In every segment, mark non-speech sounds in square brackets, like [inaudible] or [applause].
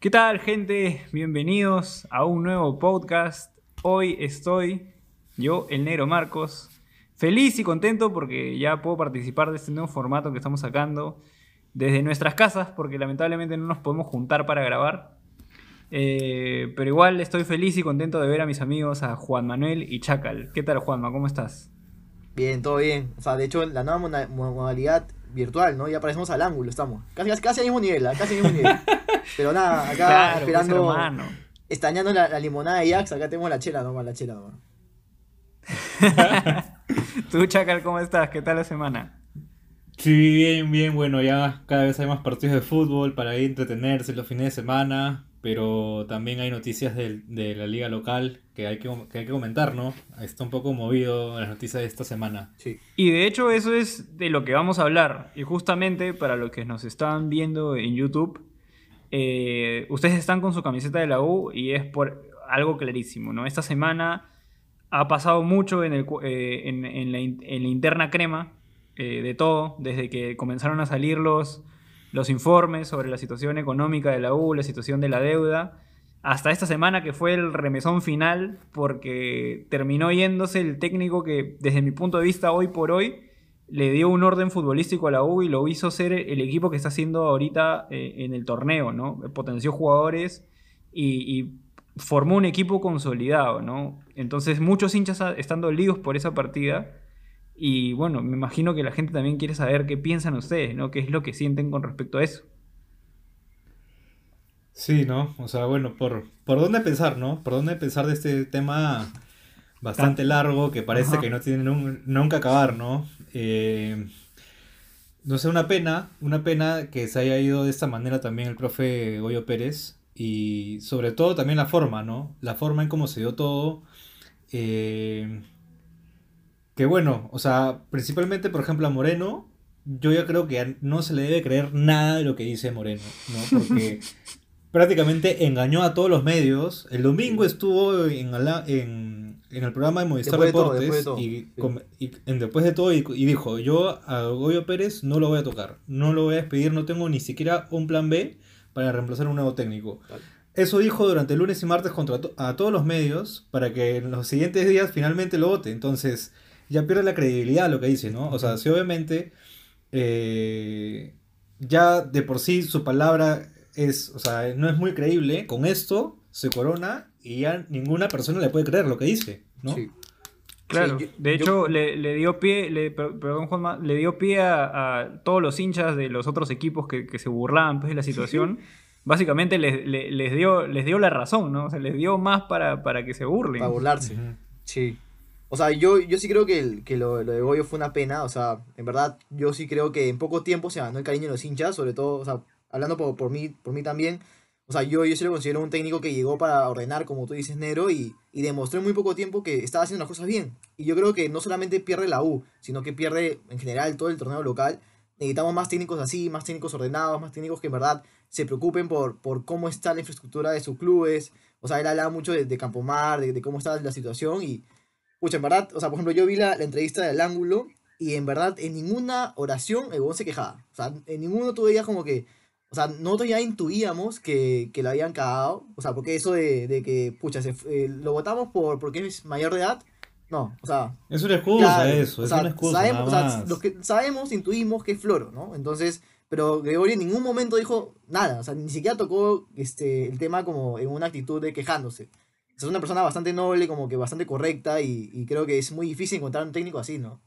¿Qué tal, gente? Bienvenidos a un nuevo podcast. Hoy estoy yo, el negro Marcos, feliz y contento porque ya puedo participar de este nuevo formato que estamos sacando desde nuestras casas, porque lamentablemente no nos podemos juntar para grabar. Eh, pero igual estoy feliz y contento de ver a mis amigos, a Juan Manuel y Chacal. ¿Qué tal, Juanma? ¿Cómo estás? Bien, todo bien. O sea, de hecho, la nueva modalidad virtual, ¿no? Ya parecemos al ángulo, estamos. Casi, casi al mismo nivel, ¿ah? casi al mismo nivel. [laughs] Pero nada, acá Claro, esperando, estañando la, la limonada de Jax, acá tenemos la chela nomás, la chela nomás. [laughs] Tú, Chacal, ¿cómo estás? ¿Qué tal la semana? Sí, bien, bien, bueno, ya cada vez hay más partidos de fútbol para ir a entretenerse los fines de semana, pero también hay noticias del- de, la liga local que hay que, que hay que comentar, ¿no? Está un poco movido las noticias de esta semana. Sí. Y de hecho eso es de lo que vamos a hablar. Y justamente para los que nos están viendo en YouTube, eh, ustedes están con su camiseta de la U y es por algo clarísimo, ¿no? Esta semana ha pasado mucho en, el eh, en, en la, in- en la interna crema eh, de todo, desde que comenzaron a salir los, los informes sobre la situación económica de la U, la situación de la deuda, hasta esta semana que fue el remesón final, porque terminó yéndose el técnico que, desde mi punto de vista, hoy por hoy, le dio un orden futbolístico a la U y lo hizo ser el equipo que está haciendo ahorita eh, en el torneo, ¿no? Potenció jugadores y, y formó un equipo consolidado, ¿no? Entonces muchos hinchas están dolidos por esa partida y bueno, me imagino que la gente también quiere saber qué piensan ustedes, ¿no? ¿Qué es lo que sienten con respecto a eso? Sí, ¿no? O sea, bueno, por, por dónde pensar, ¿no? Por dónde pensar de este tema bastante largo que parece Ajá. que no tiene nun- nunca acabar, ¿no? Eh, no sé, una pena, una pena que se haya ido de esta manera también el profe Goyo Pérez y sobre todo también la forma, ¿no? La forma en cómo se dio todo. eh, que bueno, o sea, principalmente, por ejemplo, a Moreno, yo ya creo que no se le debe creer nada de lo que dice Moreno, ¿no? [laughs] Porque prácticamente engañó a todos los medios. El domingo estuvo en, en, en el programa de Movistar Después de todo, Deportes después de todo, y, sí. y- en después de todo y, y dijo, yo a Goyo Pérez no lo voy a tocar, no lo voy a despedir, no tengo ni siquiera un plan B para reemplazar a un nuevo técnico. Tal. Eso dijo durante el lunes y martes contra to- a todos los medios para que en los siguientes días finalmente lo vote. Entonces ya pierde la credibilidad lo que dice, ¿no? O sea, si obviamente eh, ya de por sí su palabra es, o sea, no es muy creíble, con esto se corona y ya ninguna persona le puede creer lo que dice, ¿no? Sí. Claro, Sí, yo- de yo- hecho le, le dio pie, le, per- perdón Juanma, le dio pie a, a todos los hinchas de los otros equipos que, que se burlaban pues, de la situación. [laughs] Básicamente les, le- les, dio, les dio la razón, ¿no? O sea, les dio más para, para que se burlen. Para burlarse. Sí. O sea, yo, yo sí creo que, el- que lo, lo de Goyo fue una pena. O sea, en verdad, yo sí creo que en poco tiempo se ganó el cariño de los hinchas, sobre todo, o sea, hablando por, por mí, por mí también. O sea, yo, yo sí lo considero un técnico que llegó para ordenar, como tú dices, Nero, y, y demostró en muy poco tiempo que estaba haciendo las cosas bien. Y yo creo que no solamente pierde la U, sino que pierde en general todo el torneo local. Necesitamos más técnicos así, más técnicos ordenados, más técnicos que en verdad se preocupen por, por cómo está la infraestructura de sus clubes. O sea, él hablaba mucho de, de Campomar, de, de cómo está la situación y, Pucha, en verdad, o sea, por ejemplo, yo vi la, la entrevista del ángulo y en verdad en ninguna oración el huevón se quejaba. O sea, en ninguno tú veías como que, o sea, nosotros ya intuíamos que, que lo habían cagado. O sea, porque eso de, de que, pucha, se, eh, lo votamos por, porque es mayor de edad. No, o sea, Es una excusa Claro, eso, o es sea, una excusa sabemos, o sea, los que sabemos, intuimos que es Floro, ¿no? Entonces, pero Gregorio en ningún momento dijo nada, o sea, ni siquiera tocó este, el tema como en una actitud de quejándose. Es una persona bastante noble, como que bastante correcta y, y creo que es muy difícil encontrar un técnico así, ¿no?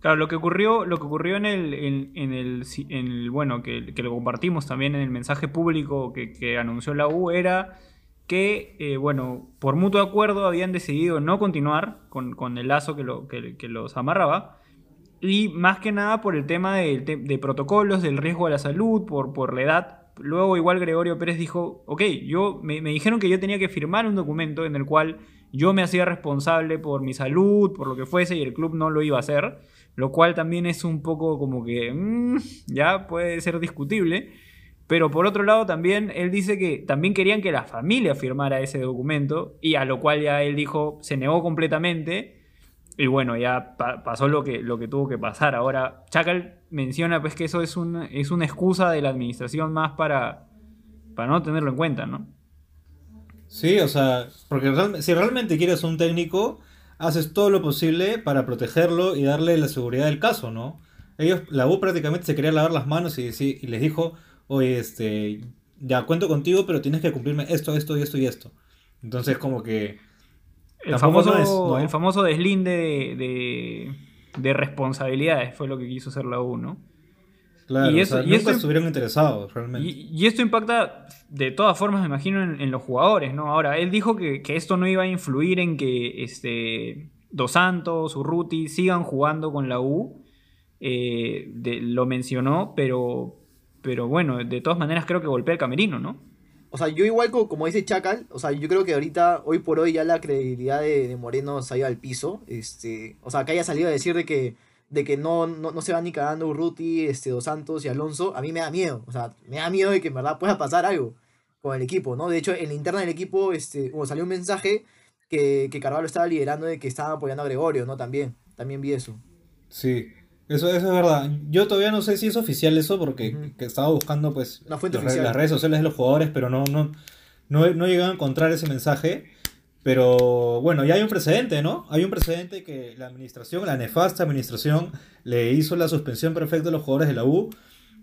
Claro, lo que ocurrió, lo que ocurrió en el, en, el, bueno, que, lo compartimos también en el mensaje público que, anunció la U era que, eh, bueno, por mutuo acuerdo habían decidido no continuar con, con el lazo que, lo, que, los amarraba. Y más que nada por el tema de protocolos, del riesgo a la salud, por, por la edad. Luego igual Gregorio Pérez dijo, ok, yo, me, me dijeron que yo tenía que firmar un documento en el cual yo me hacía responsable por mi salud, por lo que fuese, y el club no lo iba a hacer. Lo cual también es un poco como que mm, ya puede ser discutible. Pero por otro lado también él dice que también querían que la familia firmara ese documento y a lo cual ya él dijo, se negó completamente y bueno, ya pa- pasó lo que, lo que tuvo que pasar. Ahora, Chacal menciona pues que eso es, un, es una excusa de la administración más para, para no tenerlo en cuenta, ¿no? Sí, o sea, porque si realmente quieres un técnico, haces todo lo posible para protegerlo y darle la seguridad del caso, ¿no? Ellos, la U prácticamente se quería lavar las manos y, y les dijo, oye, este, ya cuento contigo, pero tienes que cumplirme esto, esto y esto y esto. Entonces, como que... El famoso, no es, ¿no? el famoso deslinde de, de, de responsabilidades fue lo que quiso hacer la U, ¿no? Claro, Y o eso- sea, y nunca eso- estuvieron interesados, realmente. Y, y esto impacta de todas formas, me imagino, en, en los jugadores, ¿no? Ahora, él dijo que, que esto no iba a influir en que este, Dos Santos, Urruti sigan jugando con la U. eh, de- lo mencionó, pero, pero bueno, de todas maneras creo que golpea el camerino, ¿no? O sea, yo igual co- como, dice Chacal, o sea, yo creo que ahorita, hoy por hoy, ya la credibilidad de, de Moreno se ha ido al piso. Este, o sea, que haya salido a decir de que, de que no, no, no se va ni cagando Urruti, este, Dos Santos y Alonso, a mí me da miedo. O sea, me da miedo de que en verdad pueda pasar algo con el equipo, ¿no? De hecho, en la interna del equipo, este, bueno, salió un mensaje que, que Carvalho estaba liderando de que estaba apoyando a Gregorio, ¿no? También, también vi eso. Sí, eso, eso es verdad. Yo todavía no sé si es oficial eso porque que estaba buscando pues fuente las, re- oficial. las redes sociales de los jugadores, pero no, no, no, he- no he llegado a encontrar ese mensaje. Pero bueno, ya hay un precedente, ¿no? Hay un precedente que la administración, la nefasta administración, le hizo la suspensión perfecta a los jugadores de la U.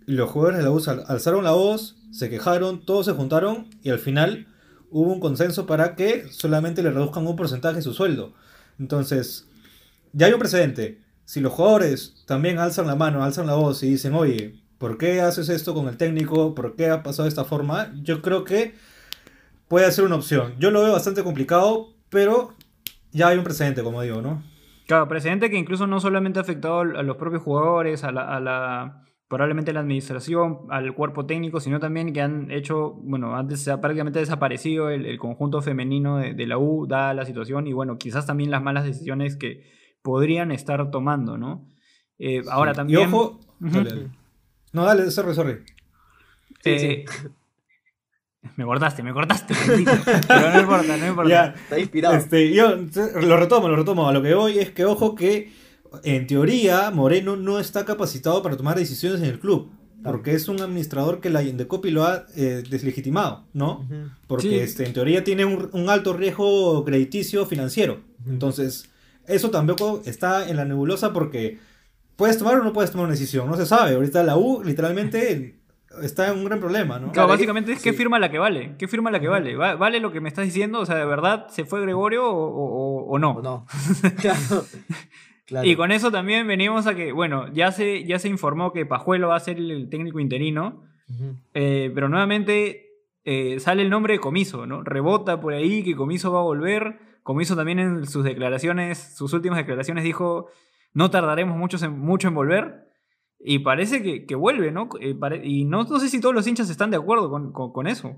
Y los jugadores de la U al- alzaron la voz, se quejaron, todos se juntaron y al final hubo un consenso para que solamente le reduzcan un porcentaje de su sueldo. Entonces, ya hay un precedente. Si los jugadores también alzan la mano, alzan la voz y dicen, oye, ¿por qué haces esto con el técnico? ¿Por qué ha pasado de esta forma? Yo creo que puede ser una opción. Yo lo veo bastante complicado, pero ya hay un precedente, como digo, ¿no? Claro, precedente que incluso no solamente ha afectado a los propios jugadores, a la, a la- probablemente a la administración, al cuerpo técnico, sino también que han hecho, bueno, antes se ha prácticamente desaparecido el, el conjunto femenino de, de la U, dada la situación, y bueno, quizás también las malas decisiones que podrían estar tomando, ¿no? Eh, ahora Y también... ojo. Ujú. Dale, dale. No, dale, sorry, sorry. Sí, eh, [laughs] Me cortaste, me cortaste, bendito. pero no importa, no importa. Ya, Está inspirado. Este, yo lo retomo, lo retomo. A lo que voy es que, ojo, que en teoría Moreno no está capacitado para tomar decisiones en el club. Porque es un administrador que la Indecopi lo ha eh, deslegitimado, ¿no? Porque Sí. este, en teoría tiene un, un alto riesgo crediticio financiero. Entonces, eso tampoco está en la nebulosa porque puedes tomar o no puedes tomar una decisión. No se sabe. Ahorita la U literalmente está en un gran problema, ¿no? Claro, básicamente es que sí. firma la que vale. ¿Qué firma la que vale? ¿Va- ¿Vale lo que me estás diciendo? O sea, ¿de verdad se fue Gregorio o, o- o no? ¿O no? [laughs] claro. claro. Y con eso también venimos a que, bueno, ya se, ya se informó que Pajuelo va a ser el técnico interino, eh, pero nuevamente eh, sale el nombre de Comiso, ¿no? Rebota por ahí que Comiso va a volver. Comiso también en sus declaraciones, sus últimas declaraciones dijo, no tardaremos mucho en, mucho en volver. Y parece que, que vuelve, ¿no? Eh, pare- y no, no sé si todos los hinchas están de acuerdo con, con- con eso.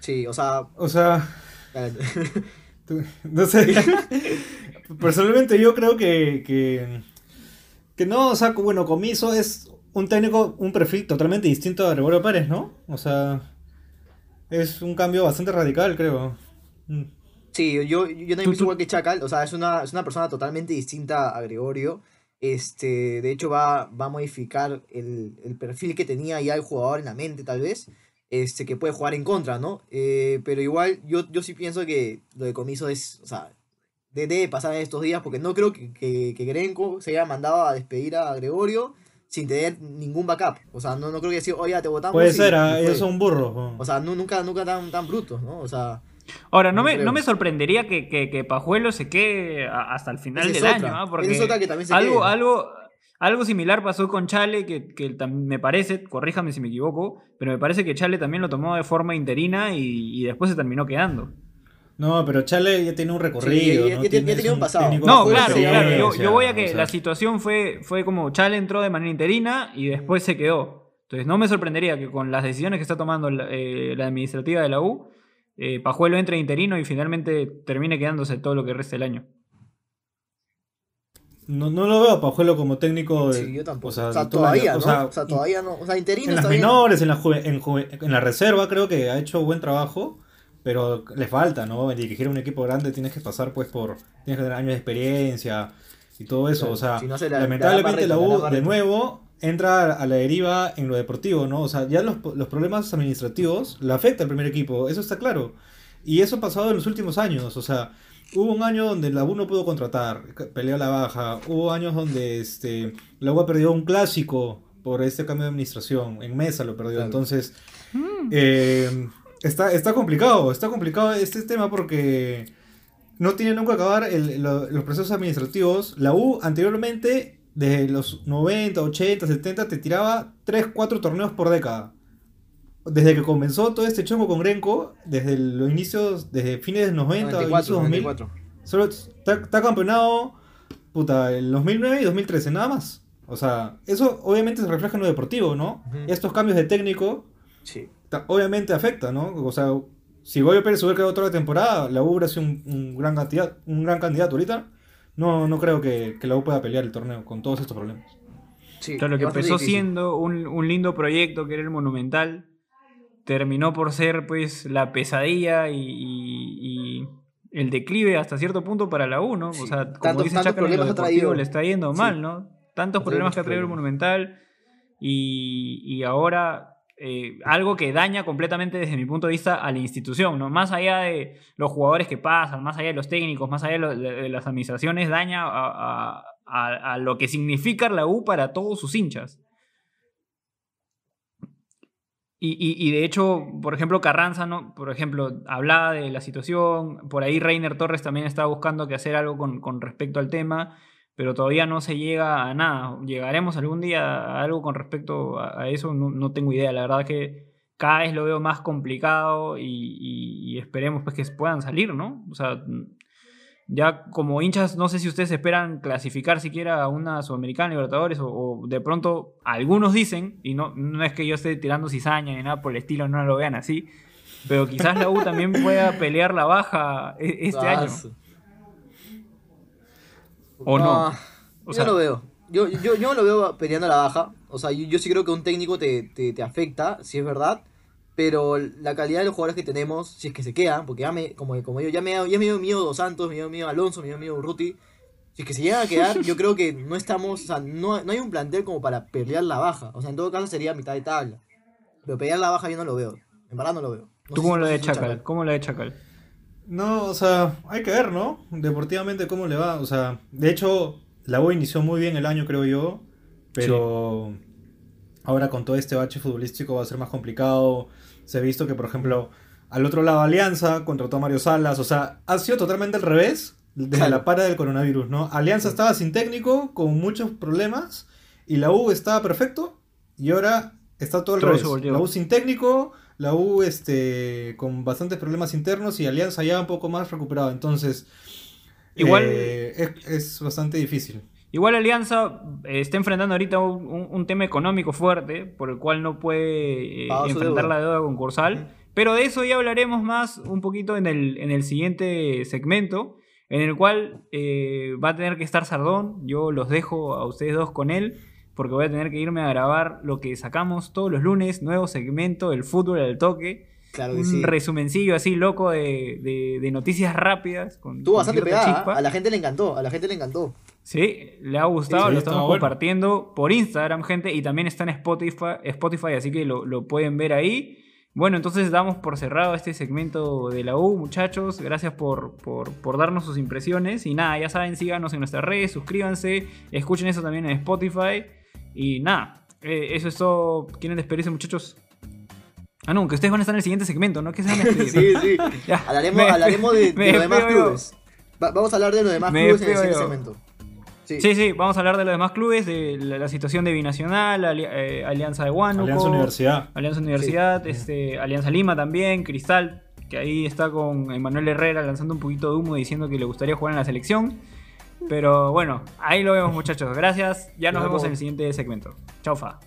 Sí, o sea, O sea. [laughs] Tú- No sé. [laughs] Personalmente yo creo que, que, que no, o sea, bueno, Comiso es un técnico, un perfil totalmente distinto a Gregorio Pérez, ¿no? O sea, es un cambio bastante radical, creo. Mm. Sí, yo, yo también pienso igual que Chacal, o sea, es una, es una persona totalmente distinta a Gregorio. Este, de hecho, va, va a modificar el, el perfil que tenía ya el jugador en la mente, tal vez, este, que puede jugar en contra, ¿no? Eh, pero igual, yo, yo sí pienso que lo de Comiso es, o sea, de- debe pasar en estos días, porque no creo que, que, que Grenco se haya mandado a despedir a Gregorio sin tener ningún backup. O sea, no, no creo que decir, oye, te votamos. Puede y- ser, y son burros. ¿no? O sea, no, nunca, nunca tan, tan brutos, ¿no? O sea, Ahora, no No me, creo. no me sorprendería que, que, que Pajuelo se quede hasta el final es del otra. año, ¿ah? Porque es otra que también se algo, quede. algo, algo similar pasó con Chale, que, que me parece, corríjame si me equivoco, pero me parece que Chale también lo tomó de forma interina y, y después se terminó quedando. No, pero Chale ya tiene un recorrido. Sí, ya- ¿no? ya- ya Tienes tenía un pasado. No, claro, sí, claro. Yo, voy a que o sea. la situación fue, fue como Chale entró de manera interina y después se quedó. Entonces no me sorprendería que con las decisiones que está tomando la, eh, la administrativa de la U, eh, Pajuelo entre interino y finalmente termine quedándose todo lo que resta del año. No, no lo veo a Pajuelo como técnico. de- Sí, yo tampoco. o O sea, el todavía, O ¿no? sea, O sea, todavía no. O sea, interino En las menores, en la, juve- en, juve- en la reserva creo que ha hecho buen trabajo, pero le falta, ¿no? En dirigir un equipo grande tienes que pasar pues por, tienes que tener años de experiencia y todo eso, Claro, o sea, si no se la- lamentablemente la U de nuevo entra a la deriva en lo deportivo, ¿no? O sea, ya los, los problemas administrativos le afectan al primer equipo, eso está claro. Y eso ha pasado en los últimos años, o sea, hubo un año donde la U no pudo contratar, peleó a la baja, hubo años donde este, la U perdió un clásico por este cambio de administración, en mesa lo perdió, Claro. entonces eh, está, está complicado, está complicado este tema porque no tiene nunca acabar el- lo- los procesos administrativos. La U anteriormente, desde los 90, 80, 70, te tiraba 3, 4 torneos por década. Desde que comenzó todo este chongo con Grenco, desde los inicios, desde fines de los 90, 94, inicios 2000, 94. solo está, campeonado puta, el 2009 y 2013, nada más. O sea, eso obviamente se refleja en lo deportivo, ¿no? Ujú. Estos cambios de técnico Sí. obviamente afecta, ¿no? O sea, si Goyo Pérez hubiera quedado la temporada, la U hubiera sido un, un gran candidato, un gran candidato ahorita. No, no creo que, que la U pueda pelear el torneo con todos estos problemas. sí. Claro, lo que empezó siendo un, un lindo proyecto que era el Monumental, terminó por ser pues la pesadilla y, y- y el declive hasta cierto punto para la U, ¿no? O sea, como Tantos- dice lo problemas ha deportivo le está yendo Sí. mal, ¿no? Tantos problemas que ha traído el. Monumental y, y ahora eh, algo que daña completamente desde mi punto de vista a la institución, ¿no? Más allá de los jugadores que pasan, más allá de los técnicos, más allá de, las administraciones, daña a, lo que significa la U para todos sus hinchas. Y, de hecho, por ejemplo, Carranza, ¿no? por ejemplo, hablaba de la situación, por ahí Reiner Torres también estaba buscando que hacer algo con respecto al tema, pero todavía no se llega a nada. ¿Llegaremos algún día a algo con respecto a, eso? No, no tengo idea, la verdad que cada vez lo veo más complicado y, esperemos pues que puedan salir, ¿no? O sea, ya como hinchas, no sé si ustedes esperan clasificar siquiera a una Sudamericana Libertadores o, de pronto algunos dicen, y no, no es que yo esté tirando cizaña ni nada por el estilo, no lo vean así, pero quizás la U también pueda pelear la baja e- este año. ¿O no? O yo sea- lo veo. Yo, yo, yo lo veo peleando la baja. O sea, yo, yo sí creo que un técnico te, te, te afecta, si es verdad. Pero la calidad de los jugadores que tenemos, si es que se quedan, porque ya me, como, como yo, ya me, ya me dio miedo Dos Santos, me dio miedo Alonso, me dio miedo Ruti. Si es que se llegan a quedar, yo creo que no estamos, o sea, no, no hay un plantel como para pelear la baja. O sea, en todo caso sería mitad de tabla. Pero pelear la baja yo no lo veo. En verdad no lo veo. No ¿Tú cómo si- lo no de Chacal? ¿Cómo lo de Chacal? No, o sea, hay que ver, ¿no? Deportivamente cómo le va. O sea, de hecho, la U inició muy bien el año, creo yo. Pero ahora con todo este bache futbolístico va a ser más complicado. Se ha visto que, por ejemplo, al otro lado Alianza contrató a Mario Salas. O sea, ha sido totalmente al revés desde Claro. la para del coronavirus, ¿no? Alianza estaba sin técnico, con muchos problemas. Y la U estaba perfecto. Y ahora está todo al Todo revés. La U sin técnico, la U este, con bastantes problemas internos y Alianza ya un poco más recuperado. Entonces, Igual- eh, es, es bastante difícil. Igual Alianza eh, está enfrentando ahorita un, un- tema económico fuerte, por el cual no puede eh, enfrentar deuda. la deuda concursal. Pero de eso ya hablaremos más un poquito en el, en el siguiente segmento, en el cual eh, va a tener que estar Sardón. Yo los dejo a ustedes dos con él, porque voy a tener que irme a grabar lo que sacamos todos los lunes, nuevo segmento, el fútbol al toque. Claro que un sí. resumencillo así loco de, de- de noticias rápidas. Con, Estuvo con bastante pegada. chispa. ¿eh? A la gente le encantó. A la gente le encantó. Sí, le ha gustado, Sí, lo estamos bueno. compartiendo por Instagram, gente, y también está en Spotify, Spotify así que lo, lo pueden ver ahí. Bueno, entonces damos por cerrado este segmento de la U, muchachos. Gracias por, por, por darnos sus impresiones. Y nada, ya saben, síganos en nuestras redes, suscríbanse, escuchen eso también en Spotify. Y nada, eh, eso es todo. ¿Quieren despedirse, muchachos? Ah, no, que ustedes van a estar en el siguiente segmento, ¿no? ¿Qué se van a [laughs] despedir? sí, sí. [laughs] Ya, Hablaremos, me- hablaremos de, [laughs] los demás clubes. Va- vamos a hablar de los demás Me clubes en el siguiente yo. segmento. Sí. Sí, sí, vamos a hablar de los demás clubes, de la, la situación de Binacional, Ali- eh, Alianza de Huánuco. Alianza Universidad. Alianza Universidad, este, Alianza Lima también, Cristal, que ahí está con Emanuel Herrera lanzando un poquito de humo diciendo que le gustaría jugar en la selección. Pero bueno, ahí lo vemos muchachos. Gracias. Ya nos Nos vemos en el siguiente segmento. Chau, fa.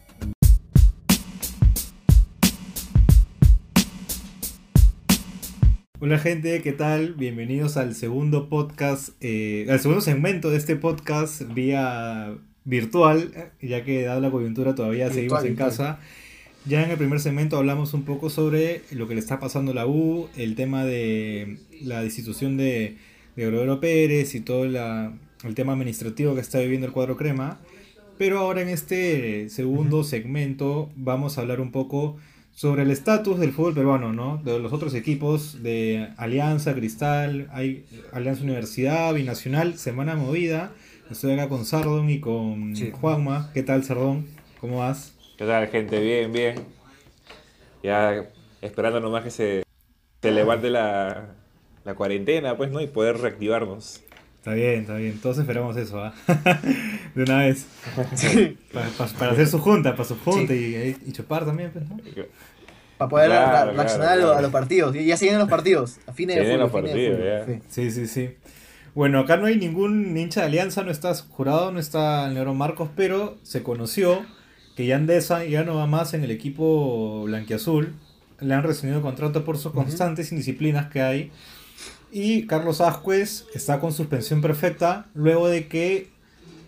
Hola gente, ¿qué tal? Bienvenidos al segundo podcast, eh, al segundo segmento de este podcast vía virtual, ya que dada la coyuntura todavía Virtual, seguimos en virtual. casa. Ya en el primer segmento hablamos un poco sobre lo que le está pasando a la U, el tema de la destitución de, de Gregorio Pérez y todo la- el tema administrativo que está viviendo el cuadro crema. pero ahora en este segundo segmento vamos a hablar un poco sobre el estatus del fútbol peruano, ¿no? De los otros equipos de Alianza, Cristal, hay Alianza Universidad, Binacional, Semana Movida. Estoy acá con Sardón y con Juanma. ¿Qué tal, Sardón? ¿Cómo vas? ¿Qué tal, gente? Bien, bien. Ya esperando nomás que se, se levante la, la cuarentena, pues, ¿no? Y poder reactivarnos. Está bien, está bien. Todos esperamos eso, ¿ah? [laughs] de una vez. para hacer su junta, para su junta y, y, chupar también, pues, ¿no? Para poder reaccionar a los partidos. Ya se vienen los partidos. A fines de los partidos, ya. Sí, sí, sí. Bueno, acá no hay ningún hincha de alianza, no está jurado, no está el negro Marcos, pero se conoció que Yandesa ya no va más en el equipo blanquiazul. Le han recibido contrato por sus constantes indisciplinas que hay. Y Carlos Ascuez está con suspensión perfecta luego de que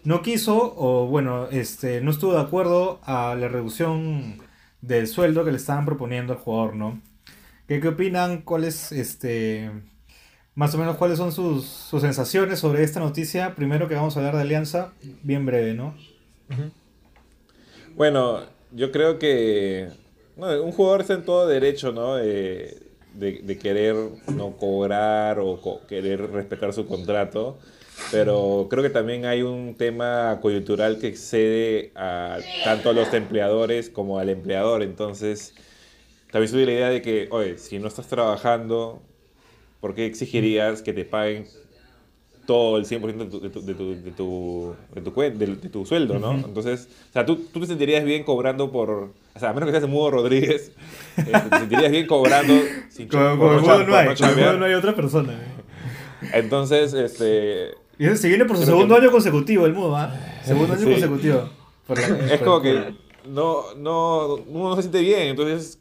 no quiso o bueno, este, no estuvo de acuerdo a la reducción del sueldo que le estaban proponiendo al jugador, ¿no? ¿Qué, qué opinan? ¿Cuál es este más o menos cuáles son sus, sensaciones sobre esta noticia. Primero que vamos a hablar de Alianza, bien breve, ¿no? Bueno, yo creo que un jugador está en todo derecho, ¿no? De, querer no cobrar o querer respetar su contrato. Pero creo que también hay un tema coyuntural que excede a tanto a los empleadores como al empleador. Entonces, también soy la idea de que, oye, si no estás trabajando, ¿por qué exigirías que te paguen todo el 100% de tu, de tu, de tu, de tu, de tu, sueldo, ¿no? Entonces, o sea, ¿tú, tú te sentirías bien cobrando por, o sea, a menos que seas Mudo Rodríguez, este, te sentirías bien cobrando sin Como, como no, no, hay, no hay otra persona. Entonces, este... Y se viene por su segundo año consecutivo el Mudo, ¿ah? Segundo año consecutivo. es como que no, no, uno no se siente bien, entonces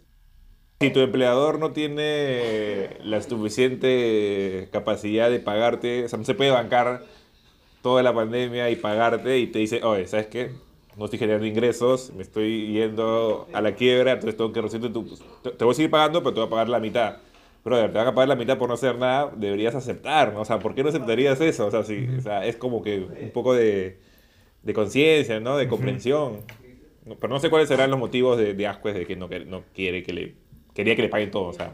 si tu empleador no tiene la suficiente capacidad de pagarte, o sea, no se puede bancar toda la pandemia y pagarte y te dice, oye, ¿sabes qué? No estoy generando ingresos, me estoy yendo a la quiebra, entonces tengo que recibir tu... Te voy a seguir pagando, pero te voy a pagar la mitad. Brother, te van a pagar la mitad por no hacer nada, deberías aceptar, ¿no? O sea, ¿por qué no aceptarías eso? O sea, sí, o sea es como que un poco de, de conciencia, ¿no? De comprensión. Pero no sé cuáles serán los motivos de, de de que no, no quiere que le quería que le paguen todo, o sea.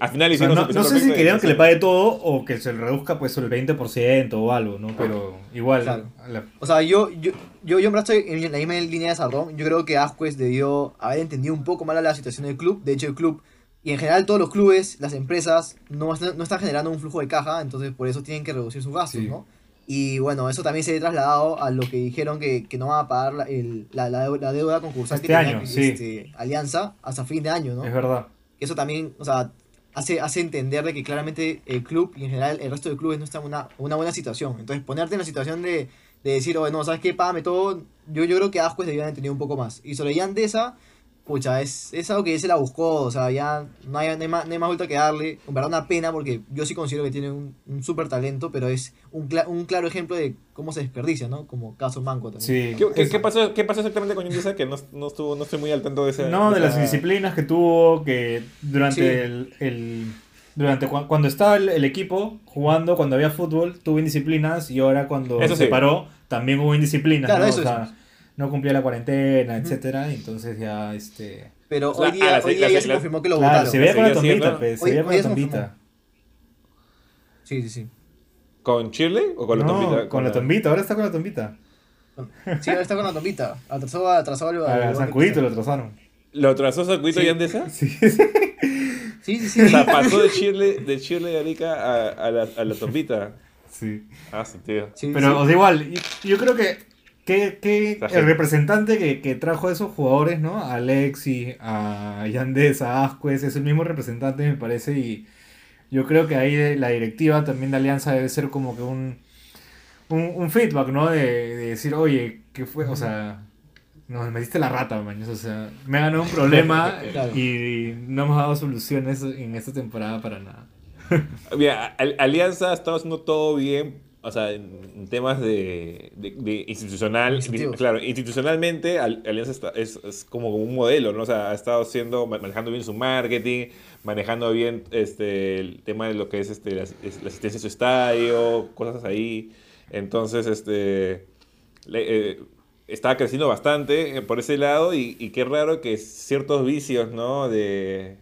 Al final hicieron no, no sé si querían que le pague todo o que se le reduzca pues el 20% o algo, ¿no? Pero igual. O sea, yo, yo, yo, yo estoy en la misma línea de Sardón. Yo creo que Asquez debió haber entendido un poco mal la situación del club. De hecho, el club y en general todos los clubes, las empresas, no, no están generando un flujo de caja, entonces por eso tienen que reducir sus gastos, ¿no? Y bueno, eso también se ha trasladado a lo que dijeron que, que no van a pagar la, el, la, la, deuda concursal este que año, este, Alianza hasta fin de año, ¿no? Es verdad. Eso también, o sea, hace, hace entender de que claramente el club y en general el resto de clubes no están en una, una buena situación. Entonces, ponerte en la situación de, de decir, oye, no, ¿sabes qué? Págame todo. Yo, yo creo que Ascuez debían entendido un poco más. Y sobre Yandesa pucha, es, es algo que se la buscó, o sea, ya no hay, no hay, más, no hay más vuelta que darle. En verdad, una pena porque yo sí considero que tiene un, un súper talento, pero es un, un, claro ejemplo de cómo se desperdicia, ¿no? Como caso Manco también. Sí. ¿Qué, qué, pasó, ¿Qué, pasó, exactamente con Yundesa? Que no, no, estuvo, no estoy muy al tanto de ese. No, de, las disciplinas que tuvo, que durante el, el. durante cuando estaba el, equipo jugando, cuando había fútbol, tuvo indisciplinas y ahora cuando se paró, también hubo indisciplinas. Claro, eso o sea, no cumplía la cuarentena, etcétera, entonces ya este pero hoy día, hoy día ya se confirmó que lo claro, Se veía con la tombita, pues, se veía con la tombita. Sí, sí, sí. ¿Con Chile o con la tombita? Con, la... tombita, ahora está con la tombita. Sí, ahora está con la tombita. Atrasó, atrasó algo. A San Cuito lo atrasaron. ¿Lo atrasó San Cuito y Andesa? Sí. Sí, sí, sí. O sea, pasó de Chile, de Chile y Arica a, a, la, a la tombita. Sí. Ah, sí, tío. Pero, o sea, igual, yo creo que que, que el representante que, que, trajo a esos jugadores, ¿no? A Alexi, a Yandes, a Asquez, es el mismo representante, me parece. Y yo creo que ahí la directiva también de Alianza debe ser como que un, un, feedback, ¿no? De, de, decir, oye, ¿qué fue? O sea, no, me diste la rata, maños. O sea, me ha ganado un [laughs] problema y no hemos dado soluciones en esta temporada para nada. Mira, Alianza ha estado haciendo todo bien o sea, en, temas de, de, institucional, claro, institucionalmente Alianza es, es, como un modelo, ¿no? O sea, ha estado haciendo, manejando bien su marketing, manejando bien este, el tema de lo que es este, la, asistencia a su estadio, cosas ahí. Entonces, este, eh, estaba creciendo bastante eh, por ese lado y, y qué raro que ciertos vicios, ¿no? De,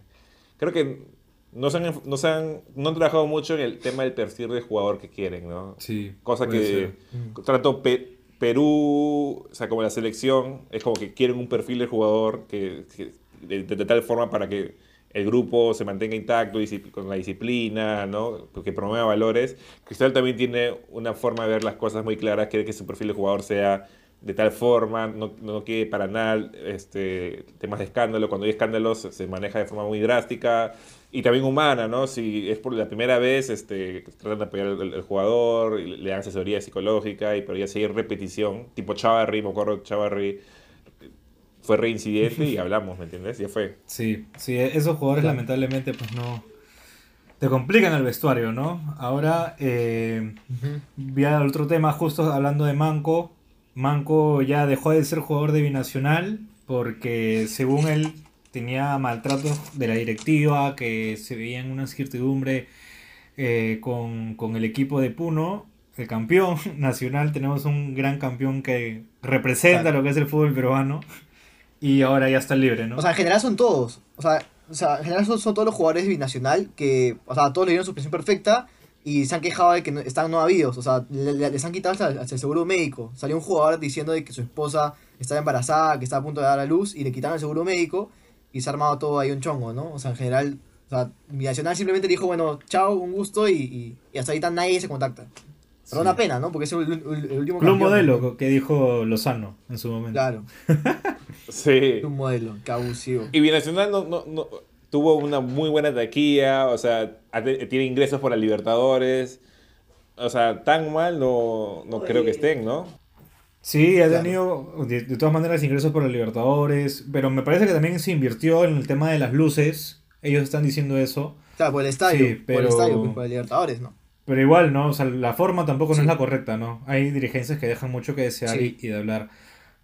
creo que no se, han, no se han, no han trabajado mucho en el tema del perfil de jugador que quieren, ¿no? Sí. Cosa que ser. tanto Pe- Perú, o sea, como la selección, es como que quieren un perfil de jugador que, que- de, de tal forma para que el grupo se mantenga intacto con la disciplina, ¿no? Que promueva valores. Cristal también tiene una forma de ver las cosas muy claras, quiere que su perfil de jugador sea de tal forma, no, no quiere para nada este, temas de escándalo. Cuando hay escándalos se maneja de forma muy drástica y también humana, ¿no? Si es por la primera vez, este, tratan de apoyar al, al jugador, y le dan asesoría psicológica, y pero ya si hay repetición, tipo Chavarri, me acuerdo Chavarri fue reincidente y [laughs] hablamos, ¿me entiendes? Ya fue. Sí, sí, esos jugadores Claro. lamentablemente pues no... Te complican el vestuario, ¿no? Ahora, eh, vi al otro tema justo hablando de Manco. Manco ya dejó de ser jugador de binacional porque según él tenía maltratos de la directiva, que se veían una incertidumbre eh, con, con el equipo de Puno, el campeón [laughs] nacional. Tenemos un gran campeón que representa Claro. lo que es el fútbol peruano y ahora ya está libre, ¿no? O sea, en general son todos. O sea, o sea en general son, son todos los jugadores binacional que, o sea, todos le dieron su presión perfecta y se han quejado de que no- están no habidos. O sea, le- le- les han quitado hasta, hasta el seguro médico. Salió un jugador diciendo de que su esposa estaba embarazada, que estaba a punto de dar a luz y le quitaron el seguro médico y se ha armado todo ahí un chongo, ¿no? O sea, en general, o sea, Binacional simplemente dijo, bueno, chao, un gusto y, y, y hasta ahorita nadie se contacta. Pero Sí. una pena, ¿no? Porque es el, el- el último Club campeón. modelo que dijo Lozano en su momento. Claro, [laughs] Sí. un modelo, que abusivo. Y Binacional no, no, no- tuvo una muy buena taquilla, o sea, tiene ingresos por la Libertadores. O sea, tan mal no, no creo que estén, ¿no? Sí, ha Claro. tenido de, de todas maneras ingresos por los Libertadores, pero me parece que también se invirtió en el tema de las luces. Ellos están diciendo eso. Claro, por el estadio, Sí, por pero- el estadio, pues, por el Libertadores, ¿no? Pero igual, ¿no? O sea, la forma tampoco no es la correcta, ¿no? Hay dirigencias que dejan mucho que desear Sí. y, y de hablar.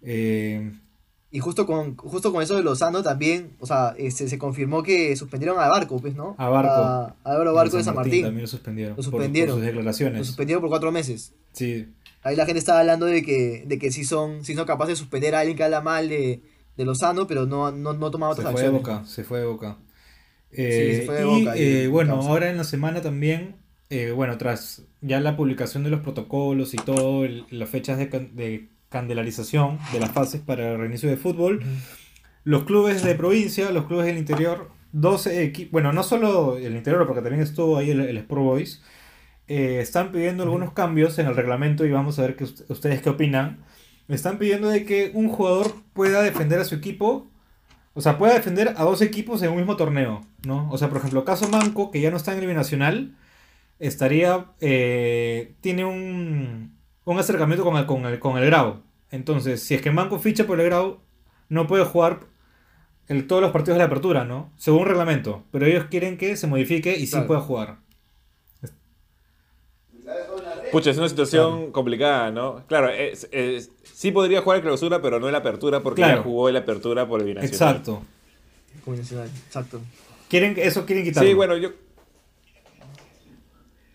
Eh, Y justo con, justo con eso de Lozano también, o sea, este, se confirmó que suspendieron a Barco, pues, ¿no? A Barco. A, a Álvaro Barco de San Martín. también lo suspendieron. Lo por- suspendieron. Por, sus Lo declaraciones. suspendieron por cuatro meses. Sí, Ahí la gente estaba hablando de que, de que sí son, sí son capaces de suspender a alguien que habla mal de, de Lozano, pero no, no, no toma se otras fue de acciones. boca, se fue de boca. Sí, Eh, se fue de y Boca y- eh, bueno, causa. ahora en la semana también, eh, bueno, tras ya la publicación de los protocolos y todo, el- las fechas de, de candelarización de las fases para el reinicio de fútbol, los clubes de provincia, los clubes del interior, 12 equipos, bueno, no solo el interior, porque también estuvo ahí el, el Sport Boys, eh, están pidiendo algunos cambios en el reglamento y vamos a ver que ustedes qué opinan. Están pidiendo de que un jugador pueda defender a su equipo, o sea, pueda defender a dos equipos en un mismo torneo, ¿no? O sea, por ejemplo, caso Manco, que ya no está en el binacional, estaría, eh, tiene un, un acercamiento con el, con, el, con el Grau. Entonces, si es que Manco ficha por el Grau, no puede jugar el, todos los partidos de la apertura, ¿no? Según reglamento. Pero ellos quieren que se modifique y sí pueda jugar. Pucha, es una situación complicada, ¿no? Claro, es- es- sí podría jugar en clausura, pero no en la apertura, porque Claro. ya jugó en la apertura por el binacional. Exacto. Exacto. Quieren, eso quieren quitarlo. Sí, bueno, yo.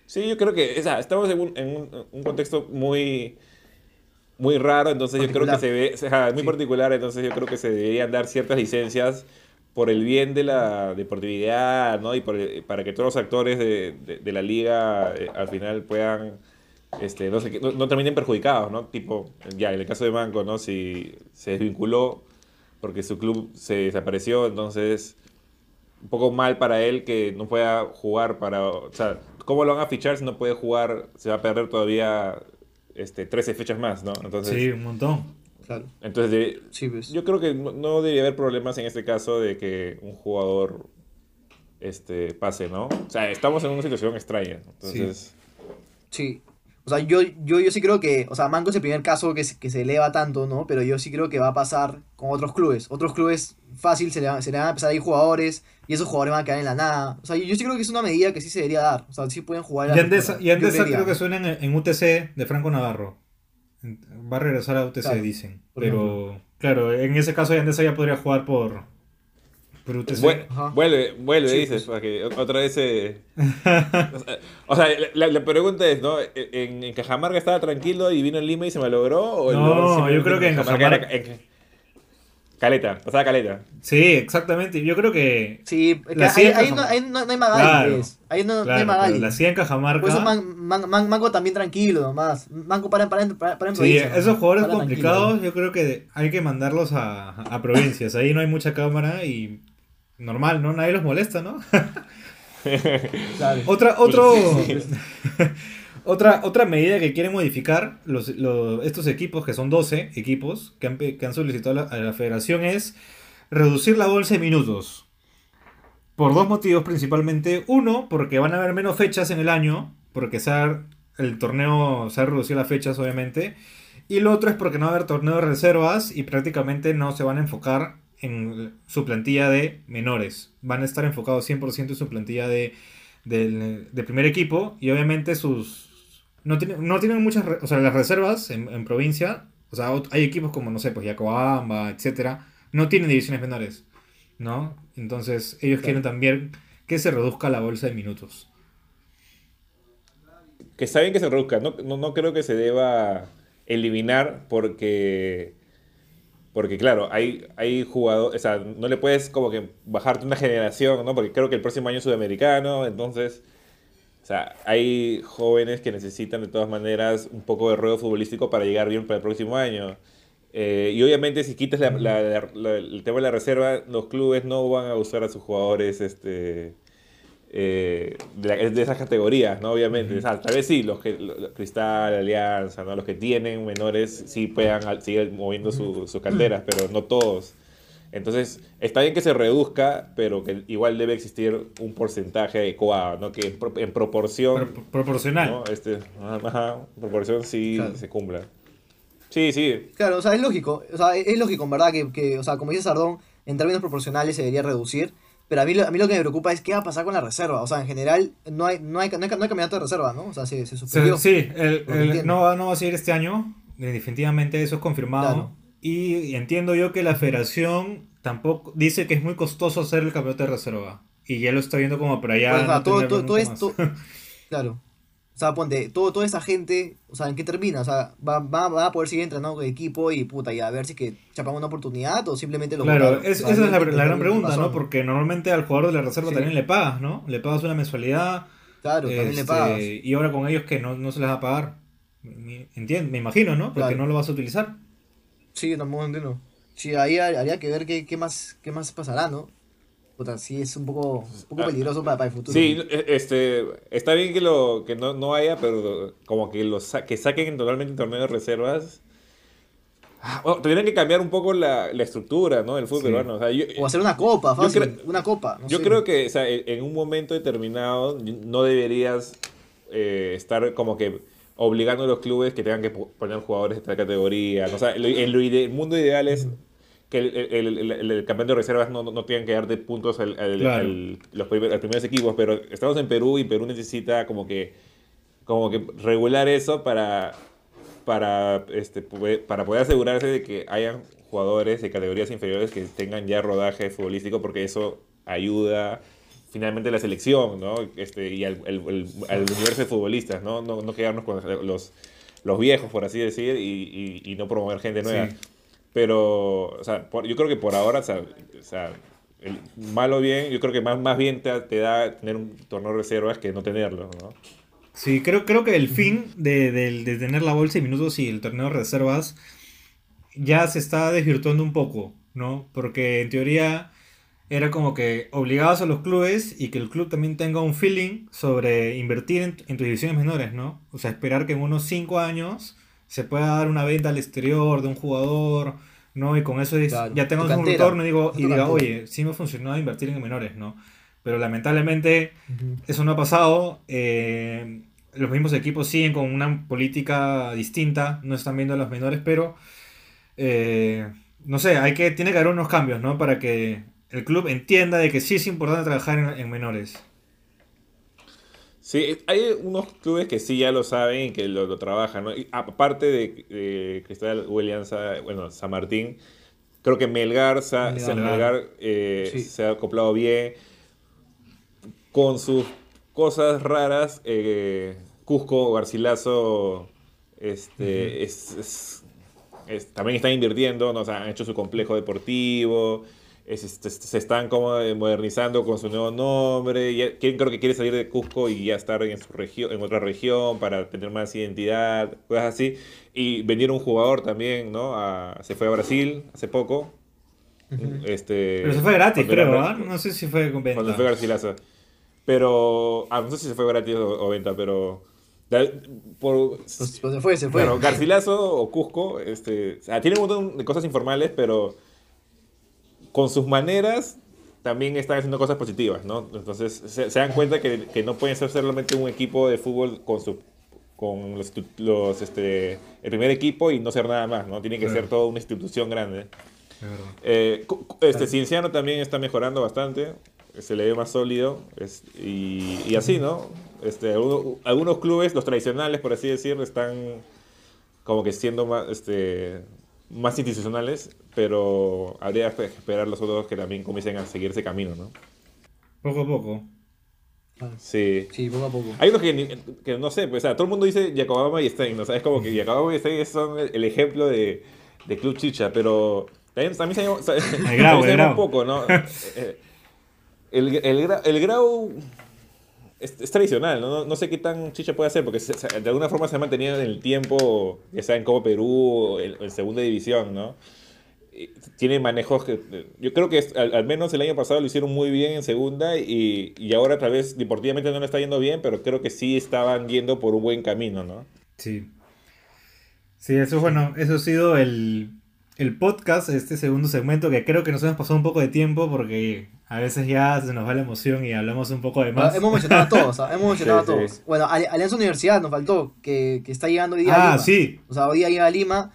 Sí, yo creo que. o sea, estamos en un, en un- un contexto muy. Muy raro, entonces yo creo que se ve. o sea, muy Sí. particular, entonces yo creo que se deberían dar ciertas licencias por el bien de la deportividad, ¿no? Y por el- para que todos los actores de, de- de la liga eh, al final puedan. Este, no, sé, qué- no, no terminen perjudicados, ¿no? Tipo, ya, en el caso de Manco, ¿no? Si se desvinculó porque su club se desapareció, entonces un poco mal para él que no pueda jugar para... O sea, ¿cómo lo van a fichar si no puede jugar? Se va a perder todavía este, 13 fechas más, ¿no? Entonces, Sí, un montón. Claro. entonces de- Sí, pues. yo creo que no, no debería haber problemas en este caso de que un jugador este, pase, ¿no? O sea, estamos en una situación extraña. Entonces, Sí. O sea, yo, yo, yo sí creo que, o sea, Manco es el primer caso que se, que se eleva tanto, ¿no? Pero yo sí creo que va a pasar con otros clubes. Otros clubes fácil se le, van- se le van a empezar a ir jugadores y esos jugadores van a quedar en la nada. O sea, yo, yo sí creo que es una medida que sí se debería dar. O sea, sí pueden jugar. Y apertura. y creo que suenan en, en UTC de Franco Navarro. Va a regresar a UTC, Claro, dicen. Pero, claro, en ese caso Andesa ya podría jugar por, Por UTC. Vuel- Ajá. vuelve, vuelve, Sí, dices, pues. para que otra vez se... [laughs] o sea, la, la pregunta es, ¿no? ¿En, en Cajamarca estaba tranquilo y vino en Lima y se malogró? ¿O No, yo creo que en era Cajamarca- en- Caleta, pasaba caleta. Sí, exactamente. Yo creo que. Sí, La ahí, no, ahí no, no hay Magali, Claro, pues. Ahí no, no hay Claro, Magali. la hacía en Cajamarca. Por eso Man- Man- Man- Manco también tranquilo nomás. Manco para, para, para, para en Sí, esos jugadores Para complicados, tranquilo. yo creo que hay que mandarlos a, a provincias. Ahí no hay mucha cámara y normal, ¿no? Nadie los molesta, ¿no? [laughs] Otra, otro, [laughs] otra, otra medida que quieren modificar los, los- estos equipos, que son 12 equipos que han, que han solicitado a la, a la federación, es reducir la bolsa de minutos. Por dos motivos principalmente. Uno, porque van a haber menos fechas en el año, porque se ha- el torneo se ha reducido las fechas, obviamente. Y lo otro es porque no va a haber torneo de reservas y prácticamente no se van a enfocar en su plantilla de menores. Van a estar enfocados 100% en su plantilla de, del- de primer equipo y obviamente sus... No tienen, no tienen muchas... O sea, las reservas en, en provincia, o sea, hay equipos como, no sé, pues Yacobamba, etcétera, no tienen divisiones menores, ¿no? Entonces ellos quieren también que se reduzca la bolsa de minutos. Que está bien que se reduzca. No, no, no creo que se deba eliminar porque... Porque claro, hay, hay jugadores, o sea, no le puedes como que bajarte una generación, ¿no? Porque creo que el próximo año es sudamericano, entonces, o sea, hay jóvenes que necesitan de todas maneras un poco de ruedo futbolístico para llegar bien para el próximo año. Eh, y obviamente si quitas la- el tema de la reserva, los clubes no van a usar a sus jugadores este, eh, de, la- de esas categorías, ¿no? Obviamente. O sea, tal vez sí, los que lo- lo- Cristal, Alianza, ¿no? Los que tienen menores sí puedan al- seguir moviendo su- sus canteras, pero no todos. Entonces, está bien que se reduzca, pero que igual debe existir un porcentaje adecuado, ¿no? Que en, pro- en proporción, Pro- proporcional. ¿no? Este, ajá, en proporción sí Claro. se cumpla. Sí, sí, Claro, o sea, es lógico. O sea, es lógico, en verdad, que, que, o sea, como dice Sardón, en términos proporcionales se debería reducir. Pero a mí, lo- a mí lo que me preocupa es qué va a pasar con la reserva. O sea, en general, no hay, no hay, no hay, no hay campeonato de reserva, ¿no? O sea, se, se suspendió. sí, el- el- no, va- no va a seguir este año, eh, definitivamente eso es confirmado. Claro. Y, y entiendo yo que la federación tampoco dice que es muy costoso hacer el campeonato de reserva. Y ya lo está viendo como para allá. Pues, no todo, todo, esto. [laughs] claro. O sea, ponte, todo, toda esa gente, o sea, ¿en qué termina? O sea, va, va, va a poder seguir entrenando con el equipo y puta, y a ver si que chapan una oportunidad o simplemente lo Claro, es- esa es la, gran pregunta, ¿no? Porque normalmente al jugador de la reserva Sí. también le pagas, ¿no? Le pagas una mensualidad. Claro, también le este, pagas. Y ahora con ellos que no, no se les va a pagar. Entiendo, me imagino, ¿no? Porque Claro. no lo vas a utilizar. Sí, yo tampoco entiendo. Sí, ahí ha- habría que ver qué, qué, más, qué más pasará, ¿no? Puta, sí, es un poco, un poco Ah, peligroso para, para el futuro. Sí, e- este, está bien que lo que no, no haya, pero como que lo sa- que saquen totalmente el torneo de reservas. Ah, bueno, tendrían que cambiar un poco la, la estructura, ¿no? del fútbol Sí. peruano. O sea, yo, O hacer una copa, fácil. creo- una copa. no yo sé. creo que o sea, en en un momento determinado no deberías eh, estar como que obligando a los clubes que tengan que po- poner jugadores de esta categoría. O sea, el mundo ideal es que el, el, el- campeón de reservas no, no tengan que darte puntos al, al- Claro. al- los primer- primeros equipos, pero estamos en Perú y Perú necesita como que, como que regular eso para, para, este, para poder asegurarse de que hayan jugadores de categorías inferiores que tengan ya rodaje futbolístico, porque eso ayuda finalmente a la selección, ¿no? Este, y al, el- el- al universo de futbolistas, ¿no? No, no quedarnos con los, los viejos, por así decir, y, y- y no promover gente nueva. Sí. Pero, o sea, por- yo creo que por ahora, o sea, o sea, el, mal o bien, yo creo que más, más bien te, te da tener un torneo de reservas que no tenerlo, ¿no? Sí, creo, creo que el fin de, del- de tener la bolsa de minutos y el torneo de reservas ya se está desvirtuando un poco, ¿no? Porque en teoría era como que obligados a los clubes y que el club también tenga un feeling sobre invertir en, en tus divisiones menores, ¿no? O sea, esperar que en unos 5 años se pueda dar una venta al exterior de un jugador, ¿no? Y con eso es- Claro, ya tu tengas un retorno y, digo, y diga, oye, sí me ha funcionado invertir en menores, ¿no? Pero lamentablemente eso no ha pasado. eh, los mismos equipos siguen con una política distinta, no están viendo a los menores, pero eh, no sé, hay que, tiene que haber unos cambios, ¿no? Para que el club entienda de que sí es importante trabajar en, en menores. Sí, hay unos clubes que sí ya lo saben y que lo, lo trabajan, ¿no? Y aparte de, de Cristal, U Alianza, bueno, San Martín, Creo que Melgar, eh, Sí. se ha acoplado bien. Con sus cosas raras, eh, Cusco, Garcilaso, este, es, es- es- también están invirtiendo, ¿no? O sea, han hecho su complejo deportivo, es- este, se están como modernizando con su nuevo nombre, y ya- quieren- creo que quiere salir de Cusco y ya estar en, su región, en otra región para tener más identidad, cosas así. Y vendieron un jugador también, ¿no? A- se fue a Brasil hace poco. este, Pero se fue gratis, creo, re- ¿ah? No sé si fue con venta. cuando fue Garcilaso. Pero. Ah, no sé si se fue gratis o, o venta, pero. da- Por, Pues, pues se fue, se fue. bueno, Garcilaso o Cusco, este, o sea, tiene un montón de cosas informales, pero con sus maneras también están haciendo cosas positivas, ¿no? Entonces se, se dan cuenta que, que no pueden ser solamente un equipo de fútbol con su con los, este, el primer equipo y no ser nada más, ¿no? Tiene que Claro. ser toda una institución grande. Eh, este Cienciano también está mejorando bastante, se le ve más sólido es- y, y así, ¿no? Este, algunos, algunos clubes, los tradicionales, por así decir, están como que siendo más, este, más institucionales, pero habría que esperar los otros que también comiencen a seguir ese camino, ¿no? Poco a poco. Ah, Sí. Sí, poco a poco. Hay unos que, que no sé, pues, o sea, todo el mundo dice Jacobama y Stein, ¿no? O sea, es como que Jacobama y Stein son el, el ejemplo de, de Club Chicha, pero también, también se llama, o sea, también [laughs] Grau, se el llama Grau. un poco, ¿no? [laughs] Eh, El, el, Gra- el Grau es, es tradicional, ¿no? ¿no? No sé qué tan Chicha puede hacer, porque se- se- de alguna forma se ha mantenido en el tiempo, ya sea en Copa Perú o en, en Segunda División, ¿no? Tiene manejos que yo creo que es- al, al menos el año pasado lo hicieron muy bien en segunda y, y ahora tal vez deportivamente no le está yendo bien, pero creo que sí estaban yendo por un buen camino, ¿no? Sí. Sí, eso bueno, eso ha sido el, el podcast, este segundo segmento, que creo que nos hemos pasado un poco de tiempo porque a veces ya se nos va la emoción y hablamos un poco de Ah, más. hemos mencionado a todos, ¿ah? hemos [laughs] mencionado Sí, a todos. sí. Bueno, Ali- Alianza Universidad nos faltó, que, que está llegando hoy día a Ah, Lima. sí. O sea, hoy día llega a Lima,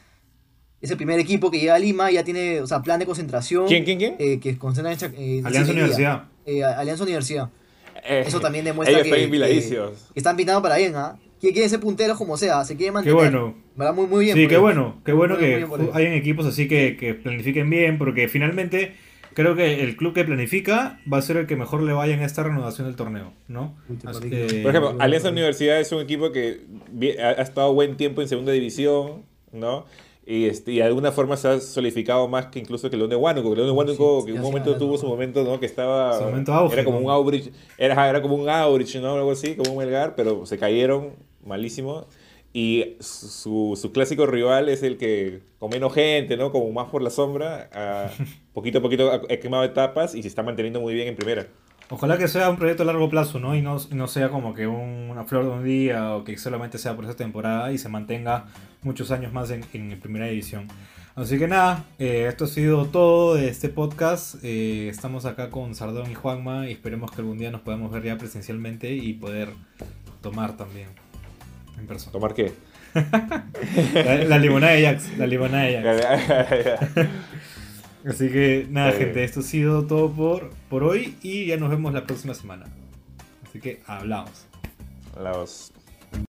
es el primer equipo que llega a Lima, ya tiene, o sea, plan de concentración. ¿Quién, quién, quién? eh, que concentra en Chac- eh, Alianza. Universidad. Eh, Alianza Universidad. Eh, Eso también demuestra ellos que, están que- inviladicios. que están pintando para bien, ¿ah? Que quieren ser punteros como sea, se quieren Qué mantener. bueno. ¿Verdad? Muy, muy bien. Sí, qué ellos. bueno, qué bueno Muy, que bien hayan equipos así que, que planifiquen bien, porque finalmente creo que el club que planifica va a ser el que mejor le vaya en esta renovación del torneo, ¿no? Así que- Por ejemplo, Eh, Alianza Universidad es un equipo que ha estado buen tiempo en segunda división, ¿no? Y, este, y de alguna forma se ha solidificado más que incluso que el León de Huánuco. León de Huánuco Sí, que en un momento tuvo su momento, ¿no? Que estaba... Su momento auge, era como ¿no? un Aurich, era, era como un Aurich, ¿no? Algo así, como un Melgar, pero se cayeron malísimo. Y su, su clásico rival es el que, con menos gente, ¿no? Como más por la sombra, a- [laughs] poquito a poquito ha quemado etapas y se está manteniendo muy bien en primera. Ojalá que sea un proyecto a largo plazo, ¿no? Y no, no sea como que un- una flor de un día o que solamente sea por esa temporada y se mantenga muchos años más en, en primera división. Así que nada, eh, esto ha sido todo de este podcast. Eh, estamos acá con Sardón y Juanma y esperemos que algún día nos podamos ver ya presencialmente y poder tomar también en persona. ¿Tomar qué? [laughs] La, la limonada de Jax, la limonada de Jax. [laughs] Así que nada, Eh. gente, esto ha sido todo por, por hoy y ya nos vemos la próxima semana. Así que hablamos. Los